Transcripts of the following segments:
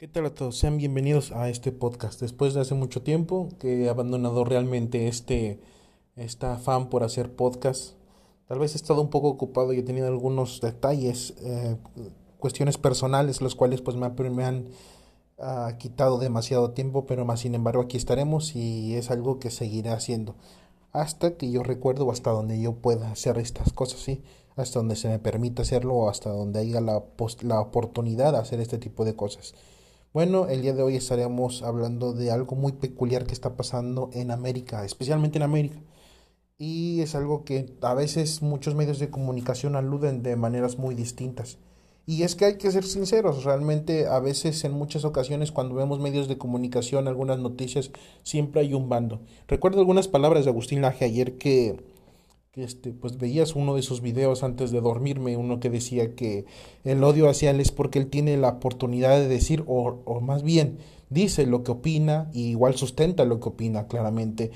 ¿Qué tal a todos? Sean bienvenidos a este podcast. Después de hace mucho tiempo que he abandonado realmente este, esta afán por hacer podcast, tal vez he estado un poco ocupado y he tenido algunos detalles, eh, cuestiones personales, los cuales pues me, han uh, quitado demasiado tiempo, pero más sin embargo aquí estaremos y es algo que seguiré haciendo hasta que yo recuerdo o hasta donde yo pueda hacer estas cosas, ¿sí? hasta donde se me permita hacerlo o hasta donde haya la, la oportunidad de hacer este tipo de cosas. Bueno, el día de hoy estaremos hablando de algo muy peculiar que está pasando en América, especialmente en América. Y es algo que a veces muchos medios de comunicación aluden de maneras muy distintas. Y es que hay que ser sinceros, realmente a veces en muchas ocasiones cuando vemos medios de comunicación, algunas noticias, siempre hay un bando. Recuerdo algunas palabras de Agustín Laje ayer que que este, pues veías uno de sus videos antes de dormirme, uno que decía que el odio hacia él es porque él tiene la oportunidad de decir, o, o más bien dice lo que opina y igual sustenta lo que opina claramente,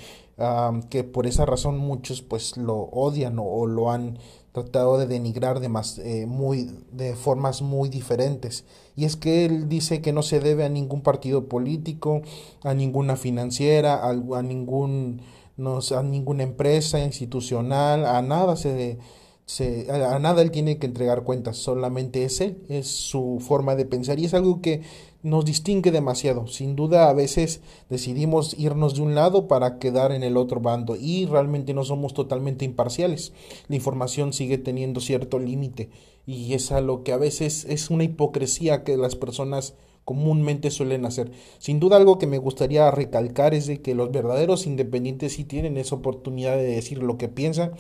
que por esa razón muchos pues lo odian o, lo han tratado de denigrar de, más, eh, muy, de formas muy diferentes. Y es que él dice que no se debe a ningún partido político, a ninguna financiera, a ningún no a ninguna empresa institucional, a nada se, se, a nada él tiene que entregar cuentas, solamente es él, es su forma de pensar y es algo que nos distingue demasiado. Sin duda a veces decidimos irnos de un lado para quedar en el otro bando y realmente no somos totalmente imparciales. La información sigue teniendo cierto límite y es a lo que a veces es una hipocresía que las personas comúnmente suelen hacer. Sin duda algo que me gustaría recalcar es de que los verdaderos independientes sí tienen esa oportunidad de decir lo que piensan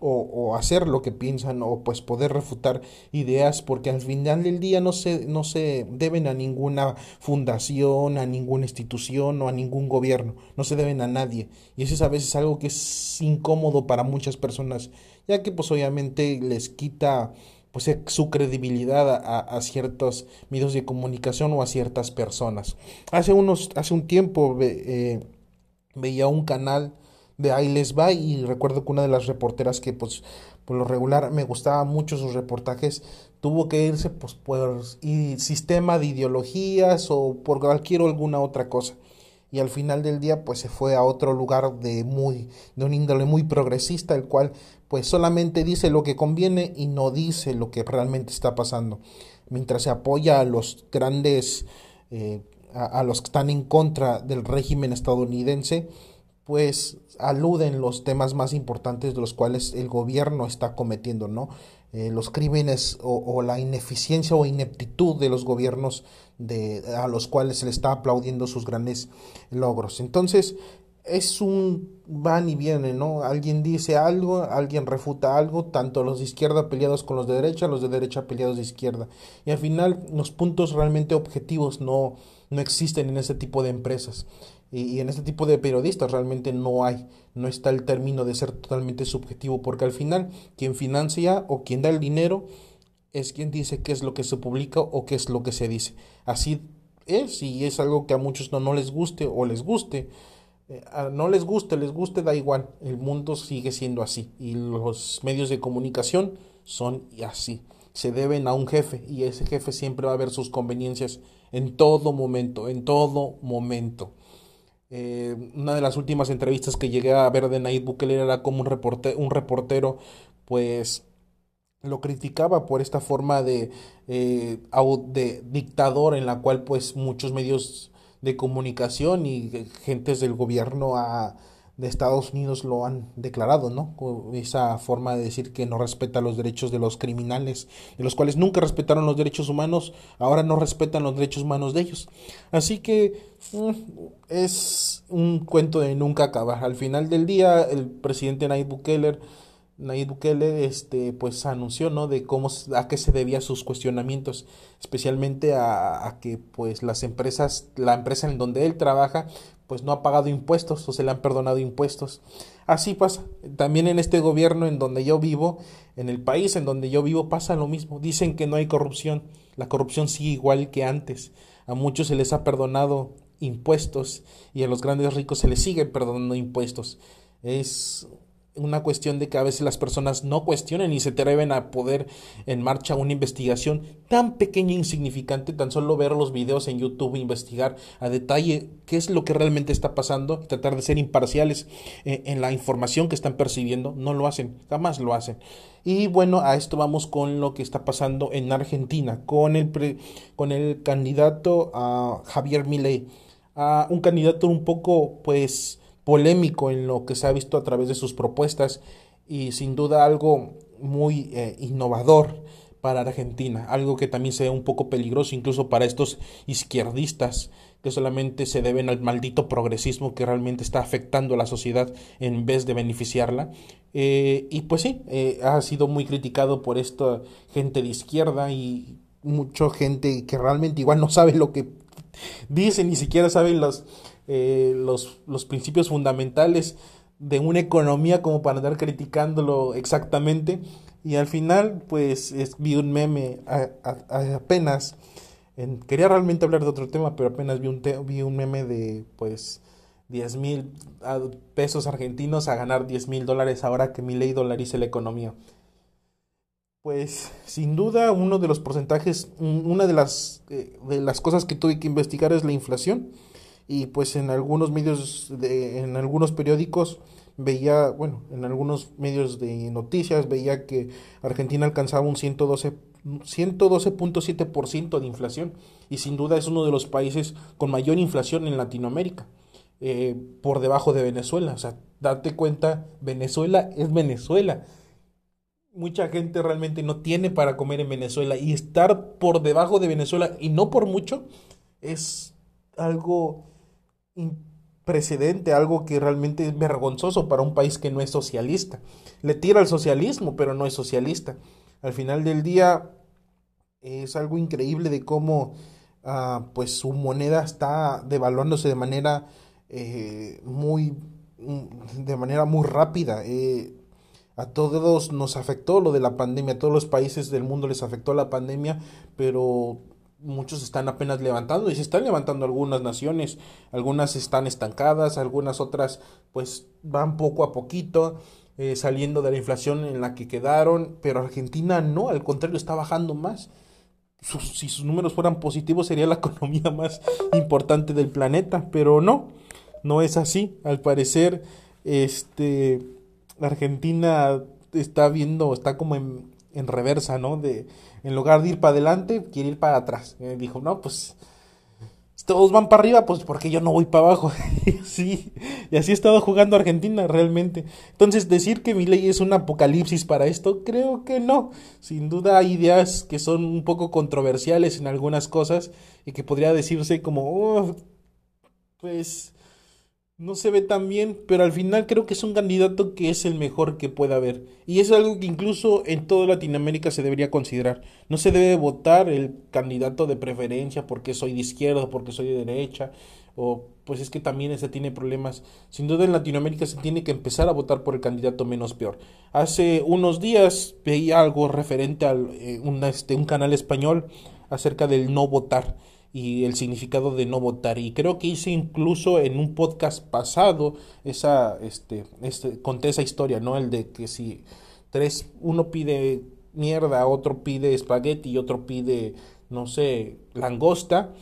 o, o, hacer lo que piensan o pues poder refutar ideas porque al final del día no se, no se deben a ninguna fundación, a ninguna institución o a ningún gobierno, no se deben a nadie y eso es a veces algo que es incómodo para muchas personas ya que pues obviamente les quita pues su credibilidad a, ciertos medios de comunicación o a ciertas personas. Hace unos, hace un tiempo eh, veía un canal de Ahí les va y recuerdo que una de las reporteras que pues por lo regular me gustaba mucho sus reportajes tuvo que irse pues por sistema de ideologías o por cualquier alguna otra cosa y al final del día pues se fue a otro lugar de muy de un índole muy progresista el cual pues solamente dice lo que conviene y no dice lo que realmente está pasando mientras se apoya a los grandes eh, a, los que están en contra del régimen estadounidense pues aluden los temas más importantes de los cuales el gobierno está cometiendo, ¿no? Eh, los crímenes o, o, la ineficiencia o ineptitud de los gobiernos de, a los cuales se le está aplaudiendo sus grandes logros. Entonces, es un van y viene, ¿no? Alguien dice algo, alguien refuta algo, tanto los de izquierda peleados con los de derecha, los de derecha peleados de izquierda. Y al final los puntos realmente objetivos no, no existen en ese tipo de empresas. Y, y en este tipo de periodistas realmente no hay, no está el término de ser totalmente subjetivo, porque al final quien financia o quien da el dinero es quien dice qué es lo que se publica o qué es lo que se dice. Así es y es algo que a muchos no, no les guste o les guste. Eh, no les guste, les guste, da igual. El mundo sigue siendo así y los medios de comunicación son así. Se deben a un jefe y ese jefe siempre va a ver sus conveniencias en todo momento, en todo momento. Eh, una de las últimas entrevistas que llegué a ver de Nayib Bukele era como un, reporte, un reportero, pues lo criticaba por esta forma de, eh, de dictador en la cual pues muchos medios de comunicación y gentes del gobierno de Estados Unidos lo han declarado, ¿no? Esa forma de decir que no respeta los derechos de los criminales, de los cuales nunca respetaron los derechos humanos, ahora no respetan los derechos humanos de ellos. Así que mm, es un cuento de nunca acabar. Al final del día, el presidente Nayib Bukele Nayib Bukele este pues anunció no de cómo a qué se debía sus cuestionamientos especialmente a, a, que pues las empresas la empresa en donde él trabaja pues no ha pagado impuestos o se le han perdonado impuestos. Así pasa. También en este gobierno en donde yo vivo en el país en donde yo vivo pasa lo mismo. Dicen que no hay corrupción. La corrupción sigue igual que antes. A muchos se les ha perdonado impuestos y a los grandes ricos se les sigue perdonando impuestos. Es una cuestión de que a veces las personas no cuestionen y se atreven a poder en marcha una investigación tan pequeña e insignificante, tan solo ver los videos en YouTube, investigar a detalle qué es lo que realmente está pasando, tratar de ser imparciales eh, en la información que están percibiendo, no lo hacen, jamás lo hacen. Y bueno, a esto vamos con lo que está pasando en Argentina, con el, con el candidato a Javier Milei, a un candidato un poco pues polémico en lo que se ha visto a través de sus propuestas y sin duda algo muy eh, innovador para Argentina, algo que también se ve un poco peligroso incluso para estos izquierdistas que solamente se deben al maldito progresismo que realmente está afectando a la sociedad en vez de beneficiarla. Eh, y pues sí, eh, ha sido muy criticado por esta gente de izquierda y mucha gente que realmente igual no sabe lo que dice, ni siquiera sabe los, eh, los, los principios fundamentales de una economía como para andar criticándolo exactamente. Y al final, pues vi un meme apenas. quería realmente hablar de otro tema, pero apenas vi un, vi un meme de pues 10 mil pesos argentinos a ganar 10 mil dólares ahora que mi ley dolarice la economía. Pues sin duda uno de los porcentajes, una de las, eh, de las cosas que tuve que investigar es la inflación y pues en algunos medios, de, en algunos periódicos veía, bueno, en algunos medios de noticias veía que Argentina alcanzaba un 112 112.7% de inflación y sin duda es uno de los países con mayor inflación en Latinoamérica, eh, por debajo de Venezuela. O sea, date cuenta, Venezuela es Venezuela. Mucha gente realmente no tiene para comer en Venezuela y estar por debajo de Venezuela y no por mucho es algo precedente, algo que realmente es vergonzoso para un país que no es socialista. Le tira al socialismo, pero no es socialista. Al final del día es algo increíble de cómo ah, pues su moneda está devaluándose de manera eh, muy mm, de manera muy rápida. Eh, a todos nos afectó lo de la pandemia, a todos los países del mundo les afectó la pandemia, pero muchos están apenas levantando y se están levantando algunas naciones, algunas están estancadas, algunas otras pues van poco a poquito eh, saliendo de la inflación en la que quedaron, pero Argentina no, al contrario está bajando más. si sus números fueran positivos sería la economía más importante del planeta, pero no, no es así. Al parecer, este, Argentina está viendo, está como en, en reversa, ¿no? De, en lugar de ir para adelante, quiere ir para atrás. Y dijo, no, pues todos van para arriba, pues porque yo no voy para abajo. y así ha estado jugando Argentina realmente. Entonces, decir que mi ley es un apocalipsis para esto, creo que no. Sin duda hay ideas que son un poco controversiales en algunas cosas y que podría decirse como, oh, pues no se ve tan bien, pero al final creo que es un candidato que es el mejor que pueda haber. Y es algo que incluso en toda Latinoamérica se debería considerar. No se debe votar el candidato de preferencia porque soy de izquierda, porque soy de derecha, o pues es que también ese tiene problemas. Sin duda en Latinoamérica se tiene que empezar a votar por el candidato menos peor. Hace unos días veía algo referente a eh, un, este, un canal español acerca del no votar y el significado de no votar. Y creo que hice incluso en un podcast pasado esa, este, este, conté esa historia, ¿no? El de que si tres, uno pide mierda, otro pide espagueti y otro pide, no sé, langosta,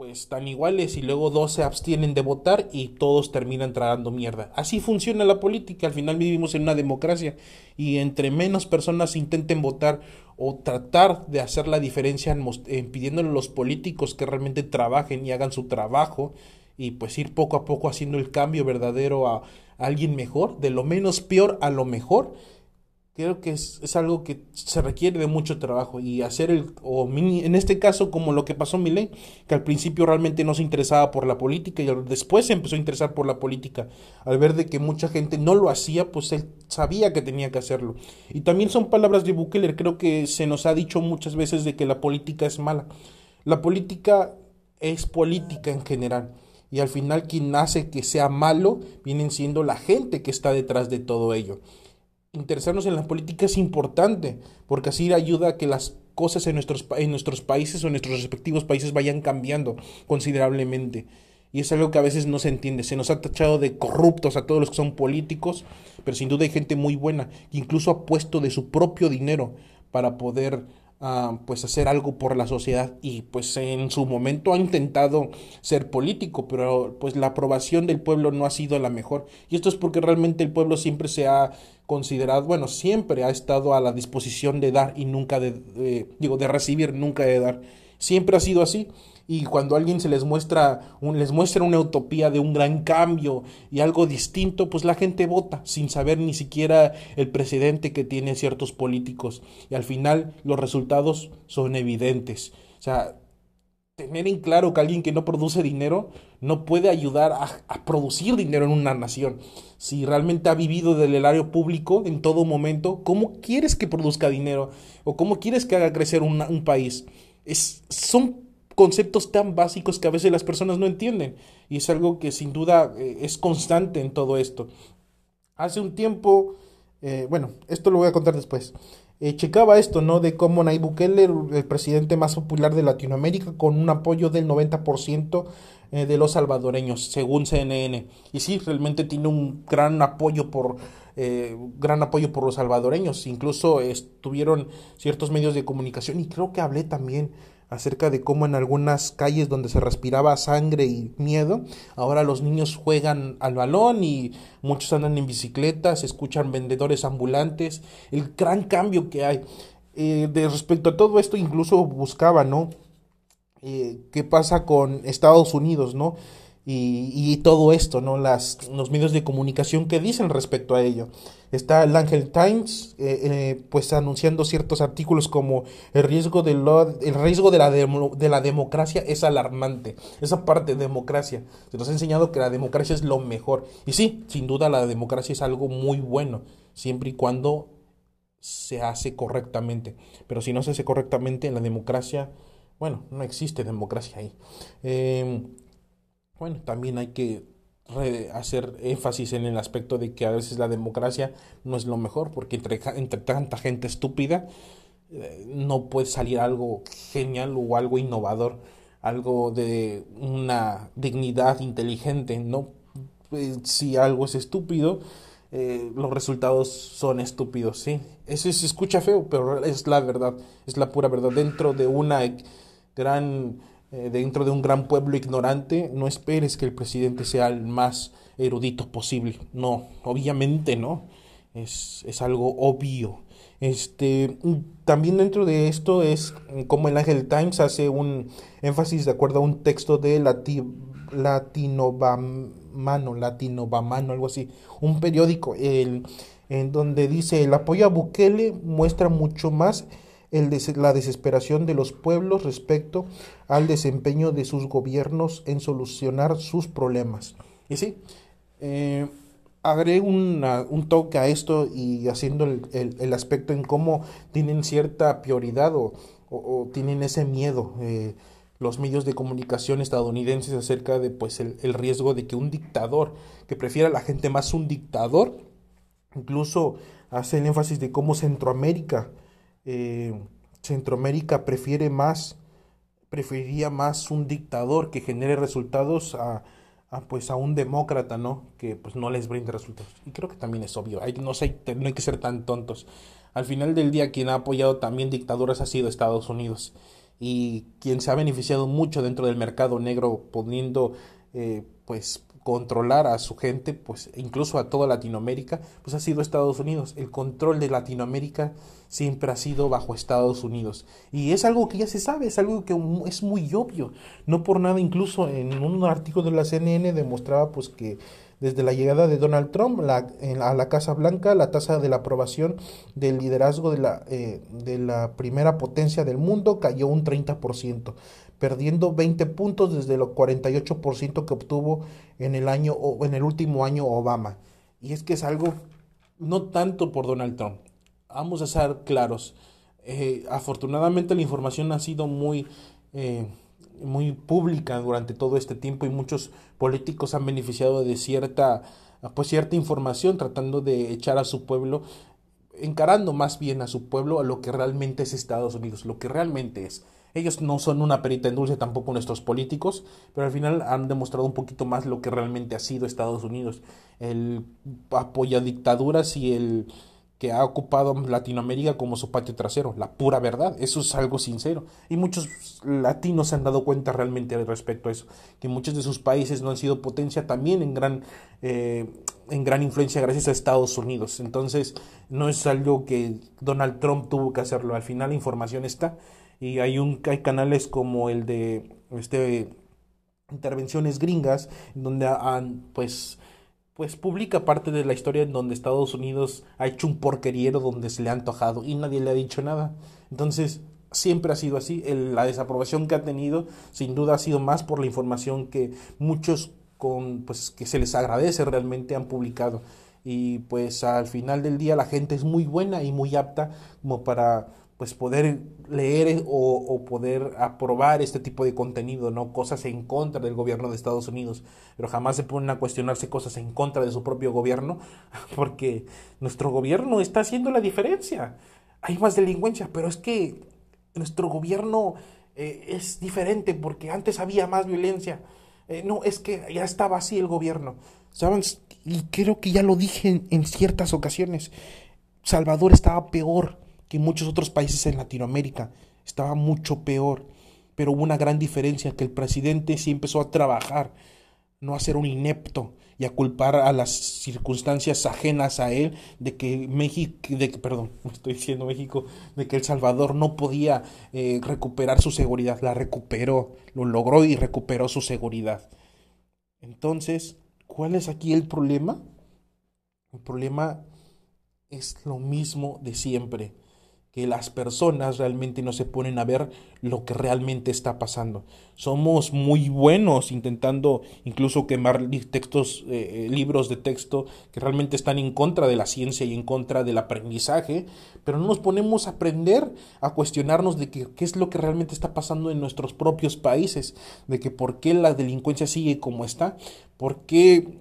pues están iguales y luego dos se abstienen de votar y todos terminan tragando mierda. Así funciona la política, al final vivimos en una democracia y entre menos personas intenten votar o tratar de hacer la diferencia en, pidiéndole a los políticos que realmente trabajen y hagan su trabajo y pues ir poco a poco haciendo el cambio verdadero a alguien mejor, de lo menos peor a lo mejor, creo que es, es, algo que se requiere de mucho trabajo y hacer el, o en este caso como lo que pasó en Milei, que al principio realmente no se interesaba por la política y después se empezó a interesar por la política, al ver de que mucha gente no lo hacía, pues él sabía que tenía que hacerlo. Y también son palabras de Bukele, creo que se nos ha dicho muchas veces de que la política es mala. La política es política en general. Y al final quien hace que sea malo vienen siendo la gente que está detrás de todo ello interesarnos en la política es importante, porque así ayuda a que las cosas en nuestros, en nuestros países o en nuestros respectivos países vayan cambiando considerablemente. Y es algo que a veces no se entiende. Se nos ha tachado de corruptos a todos los que son políticos, pero sin duda hay gente muy buena, que incluso ha puesto de su propio dinero para poder pues hacer algo por la sociedad y pues en su momento ha intentado ser político, pero pues la aprobación del pueblo no ha sido la mejor. Y esto es porque realmente el pueblo siempre se ha considerado, bueno, siempre ha estado a la disposición de dar y nunca de, digo, de recibir, nunca de dar. Siempre ha sido así y cuando alguien se les muestra, un, les muestra una utopía de un gran cambio y algo distinto, pues la gente vota sin saber ni siquiera el precedente que tienen ciertos políticos. Y al final los resultados son evidentes. O sea, tener en claro que alguien que no produce dinero no puede ayudar a, producir dinero en una nación. Si realmente ha vivido del erario público en todo momento, ¿cómo quieres que produzca dinero? ¿O cómo quieres que haga crecer un país? Es, son conceptos tan básicos que a veces las personas no entienden. Y es algo que sin duda eh, es constante en todo esto. Hace un tiempo, eh, bueno, esto lo voy a contar después. Eh, checaba esto, ¿no? De cómo Nayib Bukele, el presidente más popular de Latinoamérica, con un apoyo del 90% de los salvadoreños, según CNN. Y sí, realmente tiene un gran apoyo por gran apoyo por los salvadoreños. Incluso estuvieron ciertos medios de comunicación y creo que hablé también acerca de cómo en algunas calles donde se respiraba sangre y miedo, ahora los niños juegan al balón y muchos andan en bicicletas, escuchan vendedores ambulantes, el gran cambio que hay. Eh, de respecto a todo esto, incluso buscaba, ¿no? Eh, ¿Qué pasa con Estados Unidos, ¿no? Y, todo esto, ¿no? Las, los medios de comunicación que dicen respecto a ello. Está el Angel Times, eh, eh, pues anunciando ciertos artículos como el riesgo, de lo, el riesgo de, la de la democracia es alarmante. Esa parte de democracia. Se nos ha enseñado que la democracia es lo mejor. Y sí, sin duda la democracia es algo muy bueno, siempre y cuando se hace correctamente. Pero si no se hace correctamente, la democracia, bueno, no existe democracia ahí. Eh, bueno, también hay que hacer énfasis en el aspecto de que a veces la democracia no es lo mejor, porque entre, entre tanta gente estúpida eh, no puede salir algo genial o algo innovador, algo de una dignidad inteligente, ¿no? Pues, si algo es estúpido, eh, los resultados son estúpidos, ¿sí? Eso se escucha feo, pero es la verdad, es la pura verdad. Dentro de una gran eh, dentro de un gran pueblo ignorante, no esperes que el presidente sea el más erudito posible. No, obviamente no. Es, es algo obvio. Este, también dentro de esto es como el Ángel Times hace un énfasis de acuerdo a un texto de Lati, Latinovamano, Latinovamano, algo así, un periódico el, en donde dice el apoyo a Bukele muestra mucho más el la desesperación de los pueblos respecto al desempeño de sus gobiernos en solucionar sus problemas. Y sí, eh, agregué un toque a esto y haciendo el, aspecto en cómo tienen cierta prioridad o, tienen ese miedo. Eh, los medios de comunicación estadounidenses acerca de pues el, el, riesgo de que un dictador que prefiera a la gente más un dictador incluso hacen énfasis de cómo Centroamérica eh, Centroamérica prefiere más, preferiría más un dictador que genere resultados a, pues a un demócrata, ¿no? Que pues no les brinde resultados. Y creo que también es obvio, hay, no, sé, no hay que ser tan tontos. Al final del día quien ha apoyado también dictaduras ha sido Estados Unidos. Y quien se ha beneficiado mucho dentro del mercado negro poniendo eh, pues controlar a su gente, pues incluso a toda Latinoamérica, pues ha sido Estados Unidos. El control de Latinoamérica siempre ha sido bajo Estados Unidos. Y es algo que ya se sabe, es algo que es muy obvio. No por nada, incluso en un artículo de la CNN demostraba pues que desde la llegada de Donald Trump a la Casa Blanca, la tasa de la aprobación del liderazgo de la, eh, de la primera potencia del mundo cayó un 30% perdiendo 20 puntos desde los 48% que obtuvo en el año en el último año Obama. Y es que es algo no tanto por Donald Trump. Vamos a ser claros. Eh, afortunadamente la información ha sido muy eh, muy pública durante todo este tiempo y muchos políticos han beneficiado de cierta pues cierta información tratando de echar a su pueblo encarando más bien a su pueblo a lo que realmente es Estados Unidos, lo que realmente es Ellos no son una perita en dulce tampoco nuestros políticos, pero al final han demostrado un poquito más lo que realmente ha sido Estados Unidos. El apoyo a dictaduras y el que ha ocupado Latinoamérica como su patio trasero, la pura verdad, eso es algo sincero. Y muchos latinos se han dado cuenta realmente respecto a eso, que muchos de sus países no han sido potencia también en gran, eh, en gran influencia gracias a Estados Unidos. Entonces, no es algo que Donald Trump tuvo que hacerlo, al final la información está y hay, un, hay canales como el de este, intervenciones gringas, donde han pues pues publica parte de la historia en donde Estados Unidos ha hecho un porqueriero donde se le ha antojado y nadie le ha dicho nada. Entonces, siempre ha sido así. la desaprobación que ha tenido, sin duda, ha sido más por la información que muchos con, pues, que se les agradece realmente han publicado. Y pues al final del día la gente es muy buena y muy apta como para pues poder leer o, o, poder aprobar este tipo de contenido, ¿no? Cosas en contra del gobierno de Estados Unidos, pero jamás se ponen a cuestionarse cosas en contra de su propio gobierno, porque nuestro gobierno está haciendo la diferencia. Hay más delincuencia, pero es que nuestro gobierno eh, es diferente porque antes había más violencia. Eh, no, es que ya estaba así el gobierno. ¿Saben? Y creo que ya lo dije en ciertas ocasiones. Salvador estaba peor que muchos otros países en Latinoamérica. Estaba mucho peor. Pero hubo una gran diferencia, que el presidente sí empezó a trabajar, no a ser un inepto y a culpar a las circunstancias ajenas a él de que México, de que, perdón, estoy diciendo México, de que El Salvador no podía eh, recuperar su seguridad. La recuperó, lo logró y recuperó su seguridad. Entonces, ¿cuál es aquí el problema? El problema es lo mismo de siempre que las personas realmente no se ponen a ver lo que realmente está pasando. Somos muy buenos intentando incluso quemar textos, eh, eh, libros de texto que realmente están en contra de la ciencia y en contra del aprendizaje, pero no nos ponemos a aprender, a cuestionarnos de qué es lo que realmente está pasando en nuestros propios países, de que por qué la delincuencia sigue como está, por qué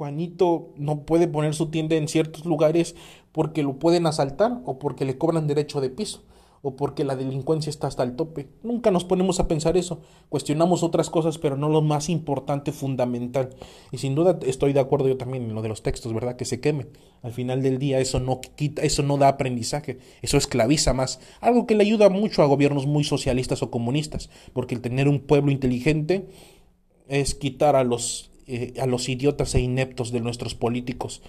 Juanito no puede poner su tienda en ciertos lugares porque lo pueden asaltar o porque le cobran derecho de piso o porque la delincuencia está hasta el tope. Nunca nos ponemos a pensar eso. Cuestionamos otras cosas, pero no lo más importante, fundamental. Y sin duda estoy de acuerdo yo también en lo de los textos, ¿verdad? Que se quemen. Al final del día eso no quita, eso no da aprendizaje, eso esclaviza más. Algo que le ayuda mucho a gobiernos muy socialistas o comunistas, porque el tener un pueblo inteligente es quitar a los eh, a los idiotas e ineptos de nuestros políticos.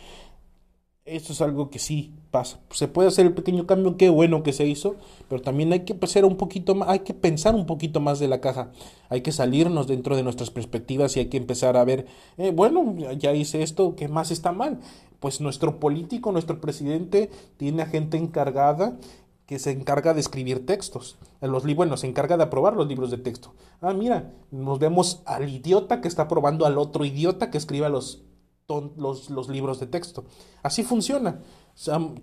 Esto es algo que sí pasa. Se puede hacer el pequeño cambio, qué bueno que se hizo, pero también hay que pensar un poquito más, hay que pensar un poquito más de la caja. Hay que salirnos dentro de nuestras perspectivas y hay que empezar a ver, eh, bueno, ya hice esto, ¿qué más está mal? Pues nuestro político, nuestro presidente tiene a gente encargada que se encarga de escribir textos. Los, bueno, se encarga de aprobar los libros de texto. Ah, mira, nos vemos al idiota que está aprobando al otro idiota que escriba los, los, los libros de texto. Así funciona.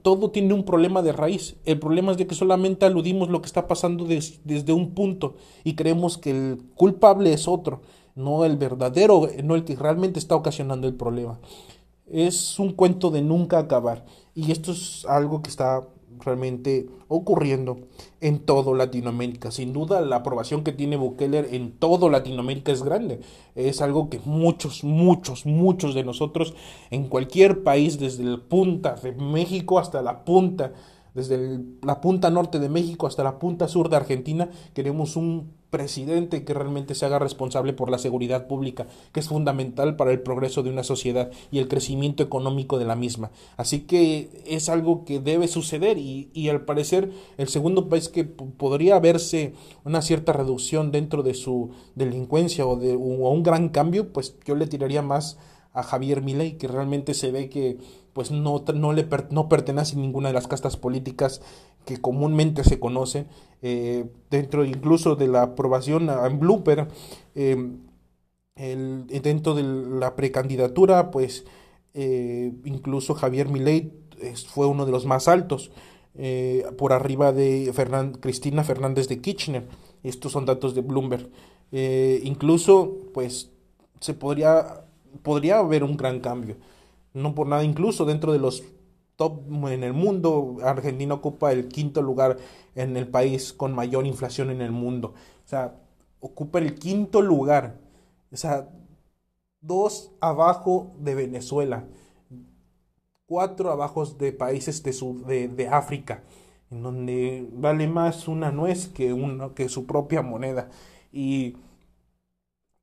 todo tiene un problema de raíz. El problema es de que solamente aludimos lo que está pasando desde un punto y creemos que el culpable es otro, no el verdadero, no el que realmente está ocasionando el problema. Es un cuento de nunca acabar y esto es algo que está realmente ocurriendo en todo Latinoamérica. Sin duda, la aprobación que tiene Bukele en todo Latinoamérica es grande. Es algo que muchos, muchos, muchos de nosotros en cualquier país, desde la punta de México hasta la punta, desde la punta norte de México hasta la punta sur de Argentina, queremos un presidente que realmente se haga responsable por la seguridad pública, que es fundamental para el progreso de una sociedad y el crecimiento económico de la misma. Así que es algo que debe suceder y, y al parecer el segundo país que podría verse una cierta reducción dentro de su delincuencia o de o un gran cambio, pues yo le tiraría más a Javier Milei, que realmente se ve que pues no, no, le no pertenece a ninguna de las castas políticas que comúnmente se conocen, eh, dentro incluso de la aprobación en Blooper, eh, el, dentro de la precandidatura, pues eh, incluso Javier Milei fue uno de los más altos, por arriba de Cristina Fernández de Kirchner. Estos son datos de Bloomberg. incluso, pues, se podría, podría haber un gran cambio no por nada, incluso dentro de los top en el mundo. Argentina ocupa el quinto lugar en el país con mayor inflación en el mundo. O sea, ocupa el quinto lugar. O sea, dos abajo de Venezuela, cuatro abajo de países de, de, África, en donde vale más una nuez que, una, que su propia moneda. Y,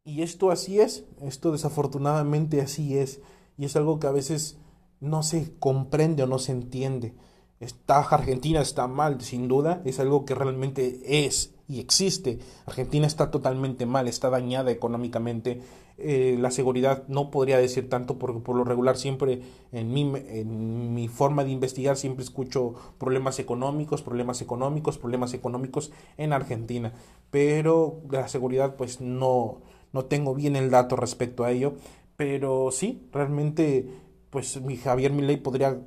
y esto así es, esto desafortunadamente así es, y es algo que a veces no se comprende o no se entiende. Está Argentina está mal, sin duda, es algo que realmente es y existe. Argentina está totalmente mal, está dañada económicamente. Eh, la seguridad no podría decir tanto porque por lo regular siempre en mi, en mi forma de investigar siempre escucho problemas económicos, problemas económicos, problemas económicos en Argentina. Pero la seguridad pues no, no tengo bien el dato respecto a ello. Pero sí, realmente pues mi Javier Milei podría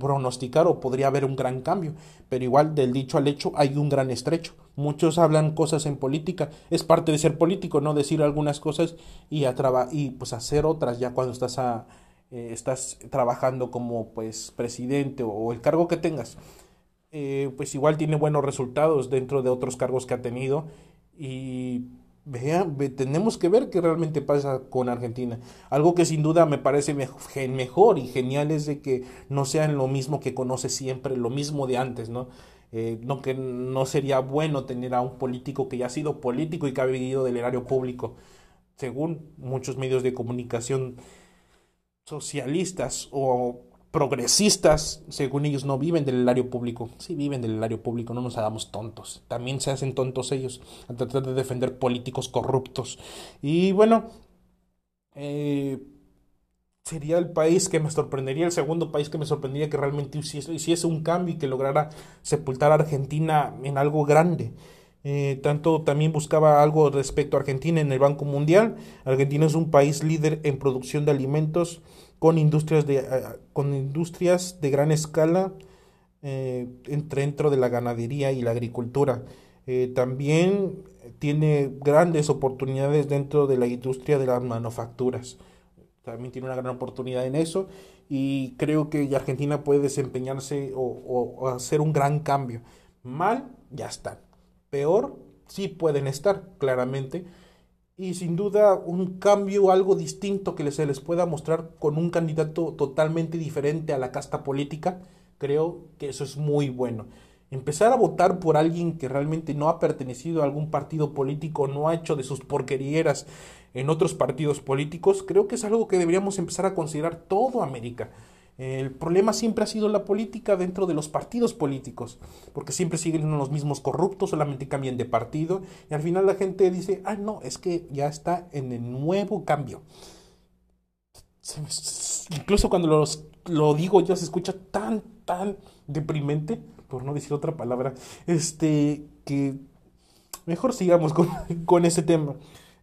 pronosticar o podría haber un gran cambio, pero igual del dicho al hecho hay un gran estrecho. Muchos hablan cosas en política, es parte de ser político, no decir algunas cosas y a y pues hacer otras ya cuando estás a, eh, estás trabajando como pues presidente o, el cargo que tengas. Eh, pues igual tiene buenos resultados dentro de otros cargos que ha tenido y Vean, tenemos que ver qué realmente pasa con Argentina. Algo que sin duda me parece mejor y genial es de que no sean lo mismo que conoce siempre, lo mismo de antes, ¿no? Eh, no que no sería bueno tener a un político que ya ha sido político y que ha vivido del erario público, según muchos medios de comunicación socialistas o progresistas, según ellos, no viven del erario público. Sí viven del erario público, no nos hagamos tontos. También se hacen tontos ellos a tratar de defender políticos corruptos. Y bueno, eh, sería el país que me sorprendería, el segundo país que me sorprendería que realmente hiciese, un cambio y que lograra sepultar a Argentina en algo grande. Eh, tanto también buscaba algo respecto a Argentina en el Banco Mundial. Argentina es un país líder en producción de alimentos con industrias de, eh, con industrias de gran escala eh, dentro de la ganadería y la agricultura. Eh, también tiene grandes oportunidades dentro de la industria de las manufacturas. También tiene una gran oportunidad en eso y creo que Argentina puede desempeñarse o hacer un gran cambio. Mal, ya están. Peor, sí pueden estar, claramente y sin duda un cambio, algo distinto que se les pueda mostrar con un candidato totalmente diferente a la casta política, creo que eso es muy bueno. Empezar a votar por alguien que realmente no ha pertenecido a algún partido político, no ha hecho de sus porquerieras en otros partidos políticos, creo que es algo que deberíamos empezar a considerar todo América. El problema siempre ha sido la política dentro de los partidos políticos, porque siempre siguen los mismos corruptos, solamente cambian de partido, y al final la gente dice, ah, no, es que ya está en el nuevo cambio. Incluso cuando lo digo yo se escucha tan, tan deprimente, por no decir otra palabra, este, que mejor sigamos con, con ese tema.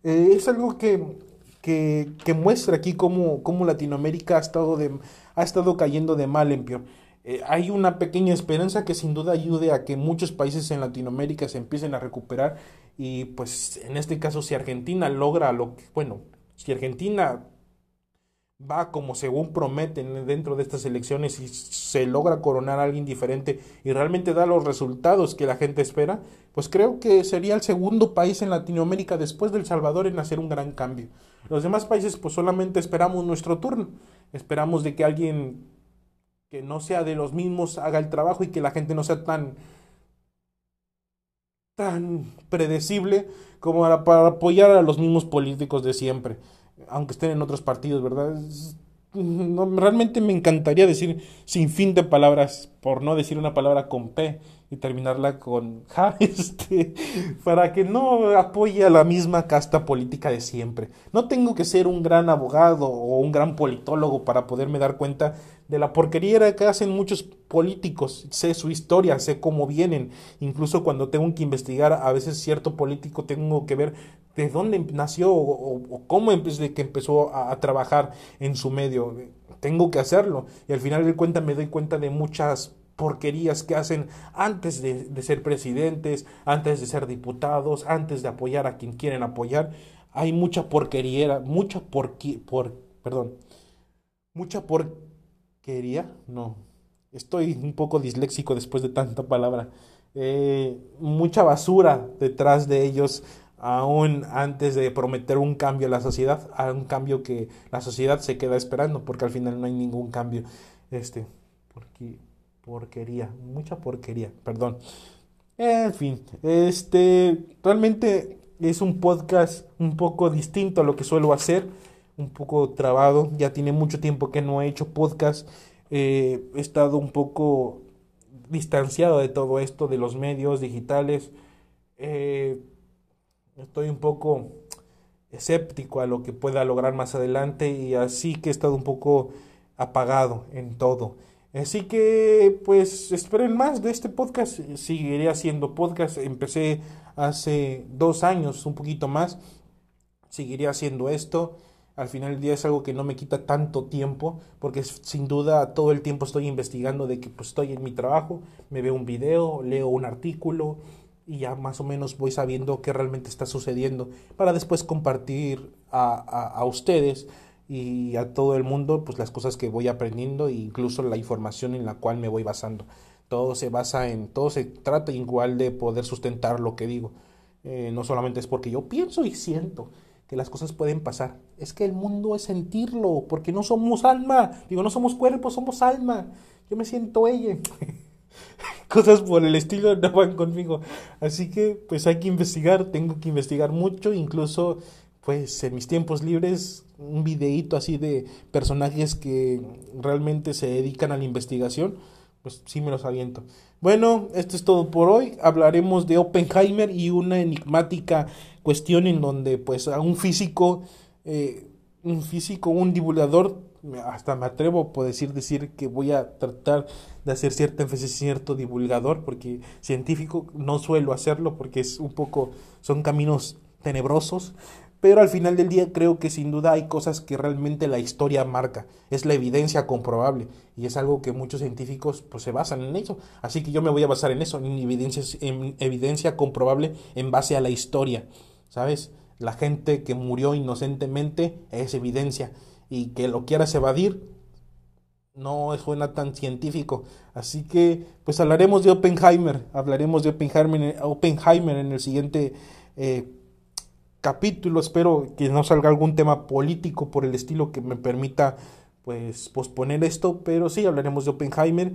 Eh, es algo que, que, que, muestra aquí cómo, cómo Latinoamérica ha estado de ha estado cayendo de mal en peor. Eh, hay una pequeña esperanza que sin duda ayude a que muchos países en Latinoamérica se empiecen a recuperar y pues en este caso si Argentina logra lo que, bueno, si Argentina va como según prometen dentro de estas elecciones y se logra coronar a alguien diferente y realmente da los resultados que la gente espera, pues creo que sería el segundo país en Latinoamérica después del Salvador en hacer un gran cambio. Los demás países pues solamente esperamos nuestro turno, esperamos de que alguien que no sea de los mismos haga el trabajo y que la gente no sea tan tan predecible como para apoyar a los mismos políticos de siempre aunque estén en otros partidos, ¿verdad? No, realmente me encantaría decir sin fin de palabras, por no decir una palabra con P y terminarla con ja, este, para que no apoye a la misma casta política de siempre. No tengo que ser un gran abogado o un gran politólogo para poderme dar cuenta de la porquería que hacen muchos políticos. Sé su historia, sé cómo vienen. Incluso cuando tengo que investigar a veces cierto político, tengo que ver de dónde nació o, cómo desde que empezó a, trabajar en su medio. Tengo que hacerlo. Y al final de cuentas me doy cuenta de muchas porquerías que hacen antes de, ser presidentes, antes de ser diputados, antes de apoyar a quien quieren apoyar. Hay mucha porquería, mucha porqui, por, perdón, mucha porquería, no, estoy un poco disléxico después de tanta palabra. Eh, mucha basura detrás de ellos, aún antes de prometer un cambio a la sociedad, a un cambio que la sociedad se queda esperando, porque al final no hay ningún cambio. Este, porque, porquería, mucha porquería, perdón. En fin, este, realmente es un podcast un poco distinto a lo que suelo hacer, un poco trabado, ya tiene mucho tiempo que no he hecho podcast, eh, he estado un poco distanciado de todo esto, de los medios digitales, eh, estoy un poco escéptico a lo que pueda lograr más adelante y así que he estado un poco apagado en todo. Así que, pues, esperen más de este podcast. Seguiré haciendo podcast. Empecé hace dos años, un poquito más. Seguiré haciendo esto. Al final del día es algo que no me quita tanto tiempo, porque sin duda todo el tiempo estoy investigando de que pues, estoy en mi trabajo, me veo un video, leo un artículo y ya más o menos voy sabiendo qué realmente está sucediendo para después compartir a, a, a ustedes y a todo el mundo pues las cosas que voy aprendiendo e incluso la información en la cual me voy basando. Todo se basa en, todo se trata igual de poder sustentar lo que digo. Eh, no solamente es porque yo pienso y siento que las cosas pueden pasar, es que el mundo es sentirlo, porque no somos alma, digo, no somos cuerpo, somos alma. Yo me siento ella. cosas por el estilo no van conmigo. Así que pues hay que investigar, tengo que investigar mucho, incluso pues en mis tiempos libres un videíto así de personajes que realmente se dedican a la investigación, pues sí me los aviento. Bueno, esto es todo por hoy. Hablaremos de Oppenheimer y una enigmática cuestión en donde pues a un físico, eh, un físico, un divulgador, hasta me atrevo a decir, decir que voy a tratar de hacer cierta énfasis cierto divulgador, porque científico no suelo hacerlo porque es un poco, son caminos tenebrosos, pero al final del día creo que sin duda hay cosas que realmente la historia marca, es la evidencia comprobable y es algo que muchos científicos pues se basan en eso, así que yo me voy a basar en eso, en evidencia, en evidencia comprobable en base a la historia, ¿sabes? La gente que murió inocentemente es evidencia y que lo quieras evadir no suena tan científico. Así que, pues hablaremos de Oppenheimer, hablaremos de Oppenheimer, Oppenheimer en el siguiente eh, capítulo. Espero que no salga algún tema político por el estilo que me permita pues posponer esto, pero sí hablaremos de Oppenheimer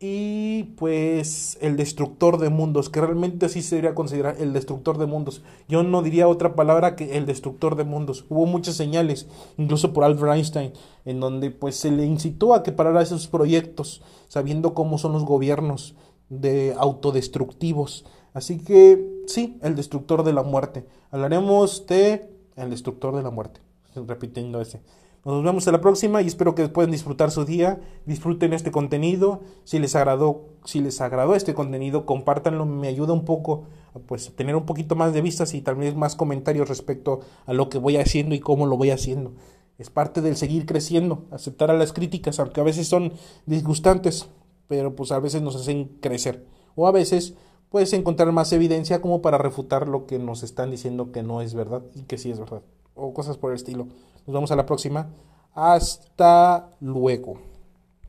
y pues el destructor de mundos, que realmente así se debería considerar el destructor de mundos. Yo no diría otra palabra que el destructor de mundos. Hubo muchas señales, incluso por Albert Einstein, en donde pues se le incitó a que parara esos proyectos, sabiendo cómo son los gobiernos de autodestructivos Así que sí, el destructor de la muerte. Hablaremos de el destructor de la muerte. Repitiendo ese. Nos vemos en la próxima y espero que puedan disfrutar su día, disfruten este contenido. Si les agradó, si les agradó este contenido, compártanlo, me ayuda un poco pues tener un poquito más de vistas y también más comentarios respecto a lo que voy haciendo y cómo lo voy haciendo. Es parte del seguir creciendo, aceptar a las críticas, aunque a veces son disgustantes, pero pues a veces nos hacen crecer. O a veces puedes encontrar más evidencia como para refutar lo que nos están diciendo que no es verdad y que sí es verdad. O cosas por el estilo. Nos vemos a la próxima. Hasta luego.